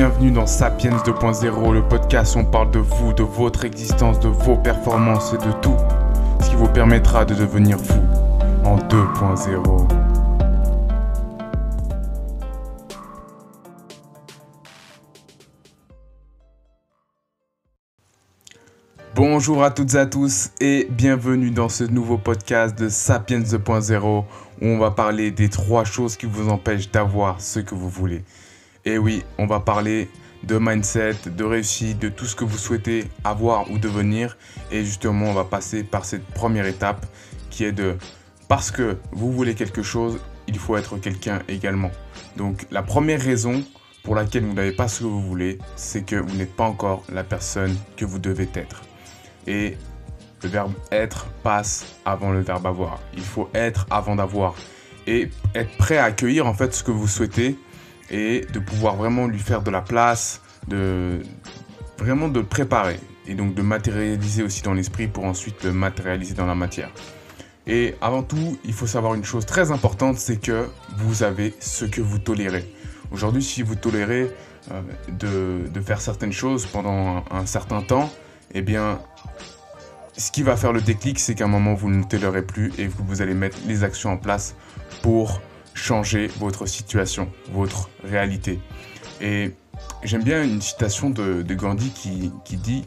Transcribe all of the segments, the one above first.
Bienvenue dans Sapiens 2.0, le podcast où on parle de vous, de votre existence, de vos performances et de tout ce qui vous permettra de devenir vous en 2.0. Bonjour à toutes et à tous et bienvenue dans ce nouveau podcast de Sapiens 2.0 où on va parler des trois choses qui vous empêchent d'avoir ce que vous voulez. Et oui, on va parler de mindset, de réussite, de tout ce que vous souhaitez avoir ou devenir. Et justement, on va passer par cette première étape qui est de parce que vous voulez quelque chose, il faut être quelqu'un également. Donc la première raison pour laquelle vous n'avez pas ce que vous voulez, c'est que vous n'êtes pas encore la personne que vous devez être. Et le verbe être passe avant le verbe avoir. Il faut être avant d'avoir. Et être prêt à accueillir en fait ce que vous souhaitez et de pouvoir vraiment lui faire de la place, de vraiment de le préparer et donc de matérialiser aussi dans l'esprit pour ensuite le matérialiser dans la matière. Et avant tout, il faut savoir une chose très importante, c'est que vous avez ce que vous tolérez. Aujourd'hui, si vous tolérez euh, de, faire certaines choses pendant un, certain temps, eh bien, ce qui va faire le déclic, c'est qu'à un moment, vous ne tolérez plus et que vous allez mettre les actions en place pour changer votre situation, votre réalité. Et j'aime bien une citation de, Gandhi qui, qui, dit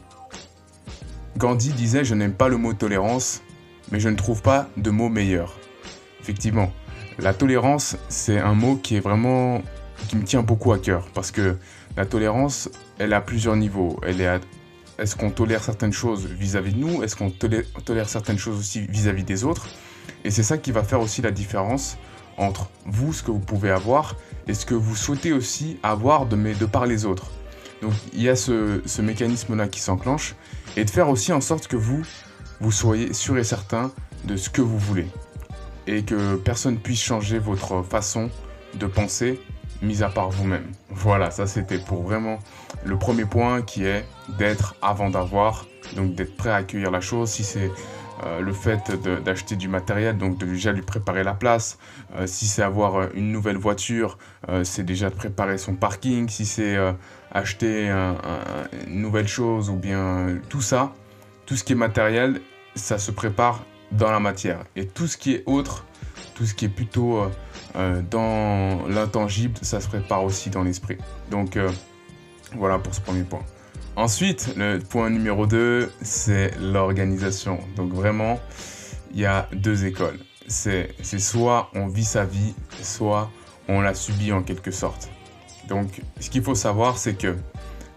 Gandhi disait Je n'aime pas le mot tolérance, mais je ne trouve pas de mot meilleur. Effectivement, la tolérance, c'est un mot qui est vraiment qui me tient beaucoup à cœur parce que la tolérance, elle a plusieurs niveaux. Elle est est-ce qu'on tolère certaines choses vis-à-vis -vis de nous? Est-ce qu'on tolère, certaines choses aussi vis-à-vis -vis des autres? Et c'est ça qui va faire aussi la différence entre vous, ce que vous pouvez avoir, et ce que vous souhaitez aussi avoir de, de par les autres. Donc il y a ce, ce mécanisme-là qui s'enclenche, et de faire aussi en sorte que vous, vous soyez sûr et certain de ce que vous voulez. Et que personne puisse changer votre façon de penser, mis à part vous-même. Voilà, ça c'était pour vraiment le premier point qui est d'être avant d'avoir, donc d'être prêt à accueillir la chose. Si c'est euh, le fait d'acheter du matériel, donc de déjà lui préparer la place. Euh, si c'est avoir euh, une nouvelle voiture, c'est déjà de préparer son parking. Si c'est acheter un, un, une nouvelle chose ou bien tout ça, tout ce qui est matériel, ça se prépare dans la matière. Et tout ce qui est autre, tout ce qui est plutôt dans l'intangible, ça se prépare aussi dans l'esprit. Donc voilà pour ce premier point. Ensuite, le point numéro 2, c'est l'organisation. Donc vraiment, il y a deux écoles. C'est soit on vit sa vie, soit on la subit en quelque sorte. Donc ce qu'il faut savoir, c'est que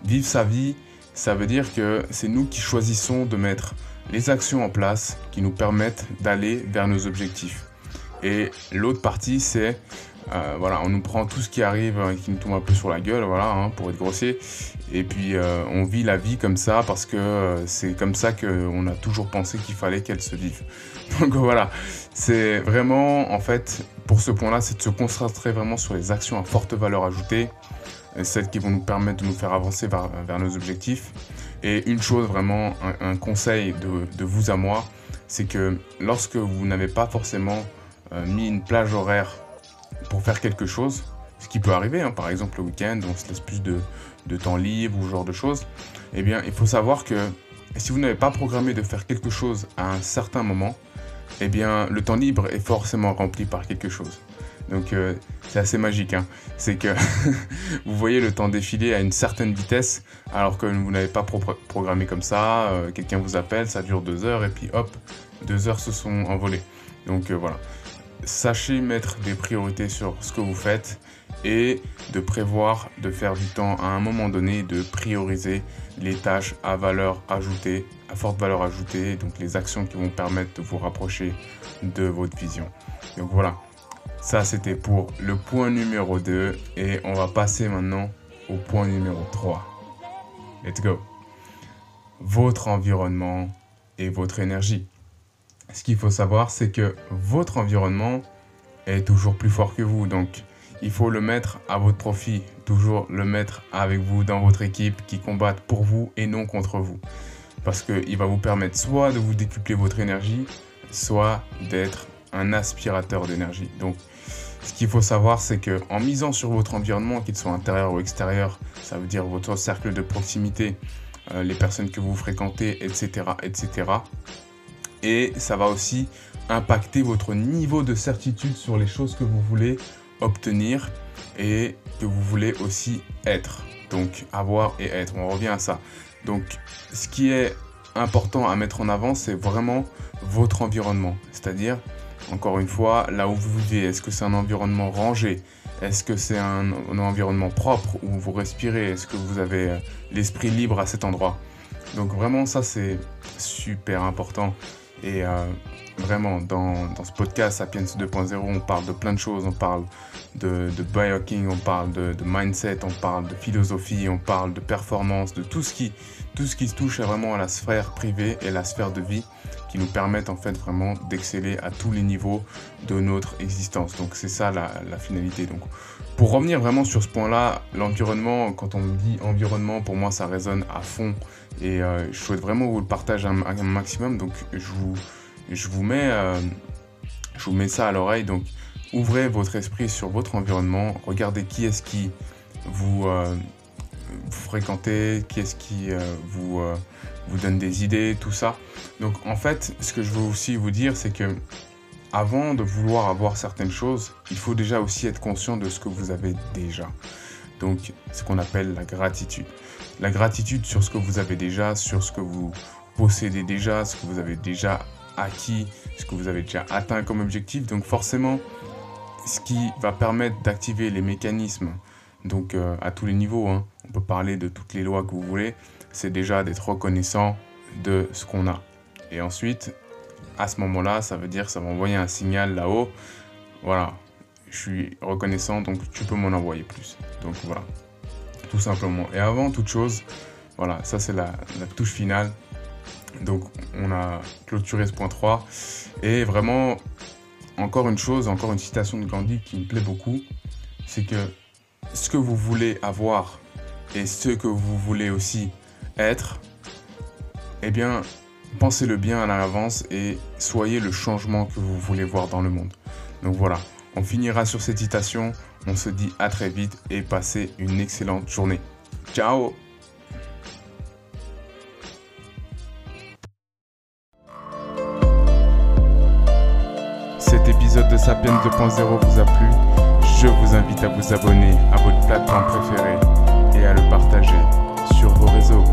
vivre sa vie, ça veut dire que c'est nous qui choisissons de mettre les actions en place qui nous permettent d'aller vers nos objectifs. Et l'autre partie, c'est euh, voilà, on nous prend tout ce qui arrive et qui nous tombe un peu sur la gueule, voilà, hein, pour être grossier. Et puis euh, on vit la vie comme ça parce que euh, c'est comme ça qu'on a toujours pensé qu'il fallait qu'elle se vive. Donc voilà, c'est vraiment, en fait, pour ce point-là, c'est de se concentrer vraiment sur les actions à forte valeur ajoutée, celles qui vont nous permettre de nous faire avancer vers, nos objectifs. Et une chose vraiment, un, conseil de, vous à moi, c'est que lorsque vous n'avez pas forcément euh, mis une plage horaire pour faire quelque chose, ce qui peut arriver, hein, par exemple le week-end, on se laisse plus de, de, temps libre ou ce genre de choses, eh bien, il faut savoir que si vous n'avez pas programmé de faire quelque chose à un certain moment, eh bien, le temps libre est forcément rempli par quelque chose. Donc, euh, c'est assez magique. Hein. C'est que vous voyez le temps défiler à une certaine vitesse, alors que vous n'avez pas pro programmé comme ça. Euh, Quelqu'un vous appelle, ça dure deux heures, et puis hop, deux heures se sont envolées. Donc, euh, voilà sachez mettre des priorités sur ce que vous faites et de prévoir de faire du temps à un moment donné, de prioriser les tâches à valeur ajoutée, à forte valeur ajoutée, donc les actions qui vont permettre de vous rapprocher de votre vision. Donc voilà, ça c'était pour le point numéro 2 et on va passer maintenant au point numéro 3. Let's go. Votre environnement et votre énergie ce qu'il faut savoir, c'est que votre environnement est toujours plus fort que vous. Donc, il faut le mettre à votre profit, toujours le mettre avec vous dans votre équipe qui combattent pour vous et non contre vous. Parce qu'il va vous permettre soit de vous décupler votre énergie, soit d'être un aspirateur d'énergie. Donc, ce qu'il faut savoir, c'est que en misant sur votre environnement, qu'il soit intérieur ou extérieur, ça veut dire votre cercle de proximité, euh, les personnes que vous fréquentez, etc., etc. Et ça va aussi impacter votre niveau de certitude sur les choses que vous voulez obtenir et que vous voulez aussi être. Donc avoir et être, on revient à ça. Donc ce qui est important à mettre en avant, c'est vraiment votre environnement. C'est-à-dire, encore une fois, là où vous vivez, est-ce que c'est un environnement rangé? Est-ce que c'est un, environnement propre où vous respirez? Est-ce que vous avez euh, l'esprit libre à cet endroit? Donc vraiment, ça c'est super important. Et euh, vraiment, dans, dans, ce podcast Sapiens 2.0, on parle de plein de choses. On parle de, de biohacking, on parle de, de, mindset, on parle de philosophie, on parle de performance, de tout ce qui, tout ce qui touche vraiment à la sphère privée et la sphère de vie qui nous permettent en fait vraiment d'exceller à tous les niveaux de notre existence. Donc c'est ça la, la, finalité. Donc pour revenir vraiment sur ce point-là, l'environnement, quand on dit environnement, pour moi ça résonne à fond et euh, je souhaite vraiment vous le partager un, maximum. Donc je vous, je vous mets, euh, je vous mets ça à l'oreille. Donc ouvrez votre esprit sur votre environnement, regardez qui est-ce qui vous euh, fréquentez, qui est-ce qui euh, vous, vous donne des idées, tout ça. Donc en fait, ce que je veux aussi vous dire, c'est que avant de vouloir avoir certaines choses, il faut déjà aussi être conscient de ce que vous avez déjà. Donc ce qu'on appelle la gratitude. La gratitude sur ce que vous avez déjà, sur ce que vous possédez déjà, ce que vous avez déjà acquis, ce que vous avez déjà atteint comme objectif. Donc forcément, ce qui va permettre d'activer les mécanismes donc euh, à tous les niveaux, hein. on peut parler de toutes les lois que vous voulez, c'est déjà d'être reconnaissant de ce qu'on a. Et ensuite, à ce moment-là, ça veut dire que ça va envoyer un signal là-haut. Voilà, je suis reconnaissant, donc tu peux m'en envoyer plus. Donc voilà, tout simplement. Et avant toute chose, voilà, ça c'est la, la, touche finale. Donc on a clôturé ce point 3. Et vraiment, encore une chose, encore une citation de Gandhi qui me plaît beaucoup, c'est que ce que vous voulez avoir et ce que vous voulez aussi être, eh bien, pensez-le bien à l'avance et soyez le changement que vous voulez voir dans le monde. Donc voilà, on finira sur cette citation. On se dit à très vite et passez une excellente journée. Ciao cet épisode de Sapiens 2.0 vous a plu, je vous invite à vous abonner à votre plateforme préférée et à le partager sur vos réseaux.